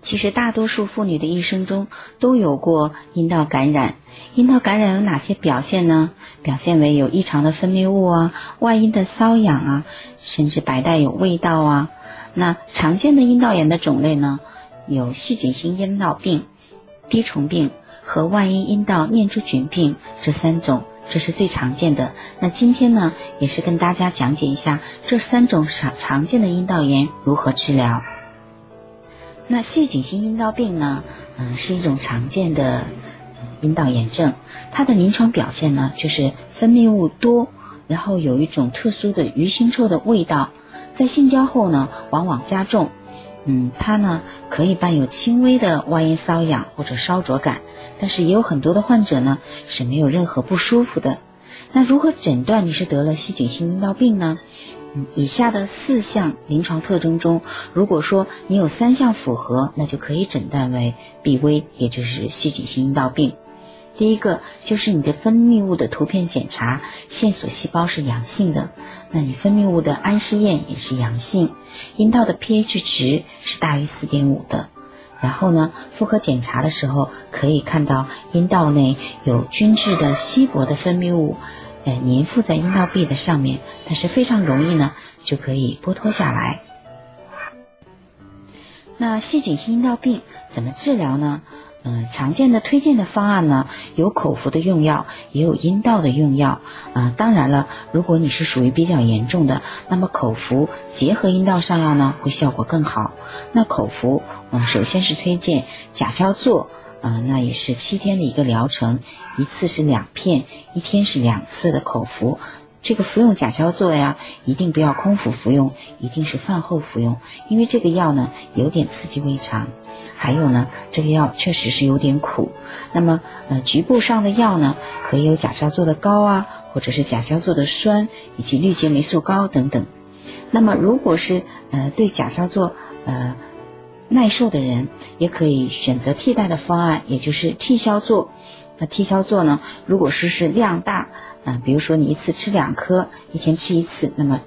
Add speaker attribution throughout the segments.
Speaker 1: 其实大多数妇女的一生中都有过阴道感染。阴道感染有哪些表现呢？表现为有异常的分泌物啊，外阴的瘙痒啊，甚至白带有味道啊。那常见的阴道炎的种类呢，有细菌性阴道病、滴虫病和外阴阴道念珠菌病这三种，这是最常见的。那今天呢，也是跟大家讲解一下这三种常常见的阴道炎如何治疗。那细菌性阴道病呢，嗯，是一种常见的阴道炎症。它的临床表现呢，就是分泌物多，然后有一种特殊的鱼腥臭的味道，在性交后呢，往往加重。嗯，它呢可以伴有轻微的外阴瘙痒或者烧灼感，但是也有很多的患者呢是没有任何不舒服的。那如何诊断你是得了细菌性阴道病呢？以下的四项临床特征中，如果说你有三项符合，那就可以诊断为 BV，也就是细菌性阴道病。第一个就是你的分泌物的图片检查线索细胞是阳性的，那你分泌物的氨试验也是阳性，阴道的 pH 值是大于四点五的。然后呢，妇科检查的时候可以看到阴道内有均质的稀薄的分泌物。粘附在阴道壁的上面，但是非常容易呢，就可以剥脱下来。那细菌性阴道病怎么治疗呢？嗯，常见的推荐的方案呢，有口服的用药，也有阴道的用药。啊，当然了，如果你是属于比较严重的，那么口服结合阴道上药呢，会效果更好。那口服，嗯，首先是推荐甲硝唑。啊，那也是七天的一个疗程，一次是两片，一天是两次的口服。这个服用甲硝唑呀，一定不要空腹服用，一定是饭后服用，因为这个药呢有点刺激胃肠，还有呢这个药确实是有点苦。那么呃局部上的药呢，可以有甲硝唑的膏啊，或者是甲硝唑的酸，以及氯秸霉素膏等等。那么如果是呃对甲硝唑呃。耐受的人也可以选择替代的方案，也就是替硝唑。那替硝唑呢？如果说是量大，啊，比如说你一次吃两颗，一天吃一次，那么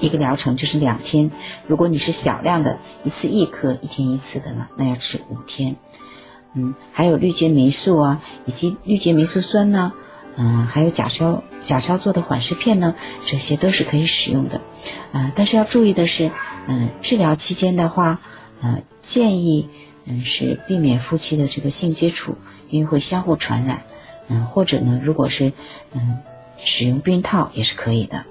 Speaker 1: 一个疗程就是两天。如果你是小量的，一次一颗，一天一次的呢，那要吃五天。嗯，还有氯秸霉素啊，以及氯秸霉素酸呢，嗯，还有甲硝甲硝唑的缓释片呢，这些都是可以使用的。啊，但是要注意的是，嗯，治疗期间的话。呃，建议嗯是避免夫妻的这个性接触，因为会相互传染。嗯，或者呢，如果是嗯使用避孕套也是可以的。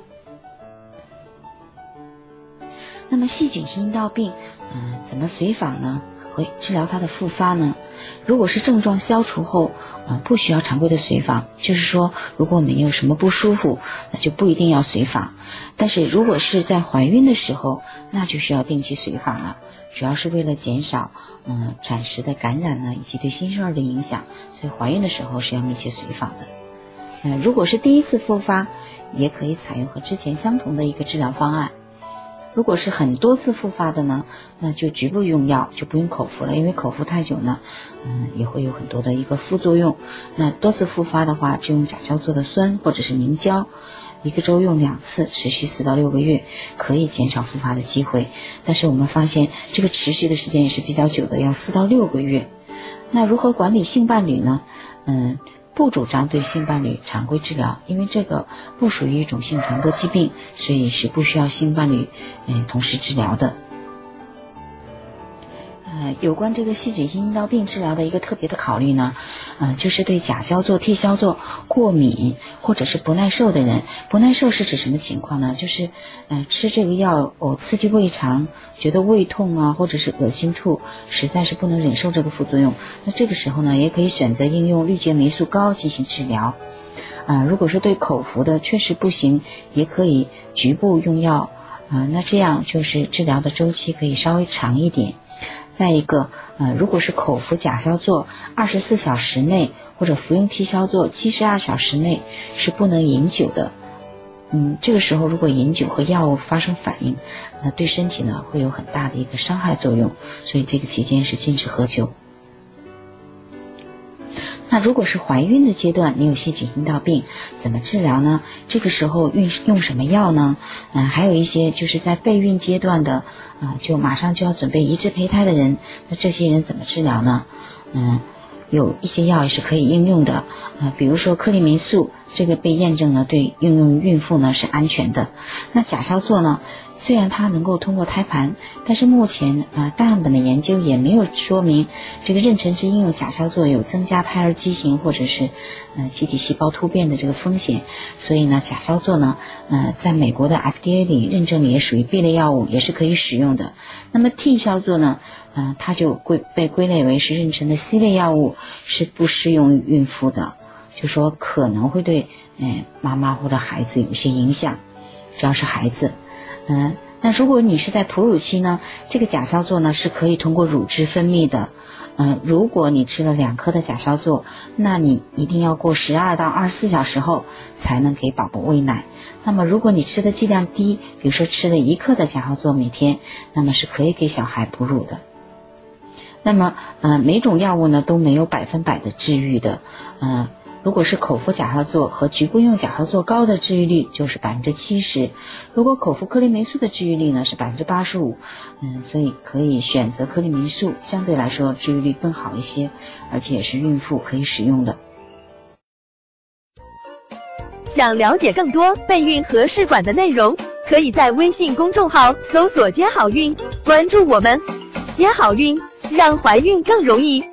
Speaker 1: 那么细菌性阴道病，嗯，怎么随访呢？会治疗它的复发呢？如果是症状消除后，呃，不需要常规的随访，就是说，如果没有什么不舒服，那就不一定要随访。但是如果是在怀孕的时候，那就需要定期随访了。主要是为了减少嗯产时的感染呢，以及对新生儿的影响，所以怀孕的时候是要密切随访的。嗯，如果是第一次复发，也可以采用和之前相同的一个治疗方案。如果是很多次复发的呢，那就局部用药，就不用口服了，因为口服太久呢，嗯，也会有很多的一个副作用。那多次复发的话，就用甲硝唑的酸或者是凝胶。一个周用两次，持续四到六个月，可以减少复发的机会。但是我们发现，这个持续的时间也是比较久的，要四到六个月。那如何管理性伴侣呢？嗯，不主张对性伴侣常规治疗，因为这个不属于一种性传播疾病，所以是不需要性伴侣嗯同时治疗的。呃，有关这个细菌性阴道病治疗的一个特别的考虑呢，呃，就是对甲硝唑、替硝唑过敏或者是不耐受的人。不耐受是指什么情况呢？就是，呃，吃这个药哦，刺激胃肠，觉得胃痛啊，或者是恶心吐，实在是不能忍受这个副作用。那这个时候呢，也可以选择应用氯秸霉素膏进行治疗。啊，如果是对口服的确实不行，也可以局部用药。啊，那这样就是治疗的周期可以稍微长一点。再一个，呃，如果是口服甲硝唑，二十四小时内或者服用替硝唑七十二小时内是不能饮酒的。嗯，这个时候如果饮酒和药物发生反应，那对身体呢会有很大的一个伤害作用，所以这个期间是禁止喝酒。那如果是怀孕的阶段，你有细菌阴道病，怎么治疗呢？这个时候用用什么药呢？嗯，还有一些就是在备孕阶段的，啊，就马上就要准备移植胚胎的人，那这些人怎么治疗呢？嗯，有一些药也是可以应用的，啊，比如说克利霉素，这个被验证呢对应用于孕妇呢是安全的。那甲硝唑呢？虽然它能够通过胎盘，但是目前啊，大样本的研究也没有说明这个妊娠期应用甲硝唑有增加胎儿畸形或者是呃机体细胞突变的这个风险。所以呢，甲硝唑呢，呃，在美国的 FDA 里认证里也属于 B 类药物，也是可以使用的。那么 T 硝唑呢，嗯，它就归被归类为是妊娠的 C 类药物，是不适用于孕妇的，就说可能会对嗯妈妈或者孩子有些影响，主要是孩子。嗯，那如果你是在哺乳期呢，这个甲硝唑呢是可以通过乳汁分泌的。嗯，如果你吃了两颗的甲硝唑，那你一定要过十二到二十四小时后才能给宝宝喂奶。那么如果你吃的剂量低，比如说吃了一克的甲硝唑每天，那么是可以给小孩哺乳的。那么，呃，每种药物呢都没有百分百的治愈的，嗯。如果是口服甲硝唑和局部用甲硝唑高的治愈率就是百分之七十，如果口服克林霉素的治愈率呢是百分之八十五，嗯，所以可以选择克林霉素，相对来说治愈率更好一些，而且是孕妇可以使用的。
Speaker 2: 想了解更多备孕和试管的内容，可以在微信公众号搜索“接好运”，关注我们，接好运，让怀孕更容易。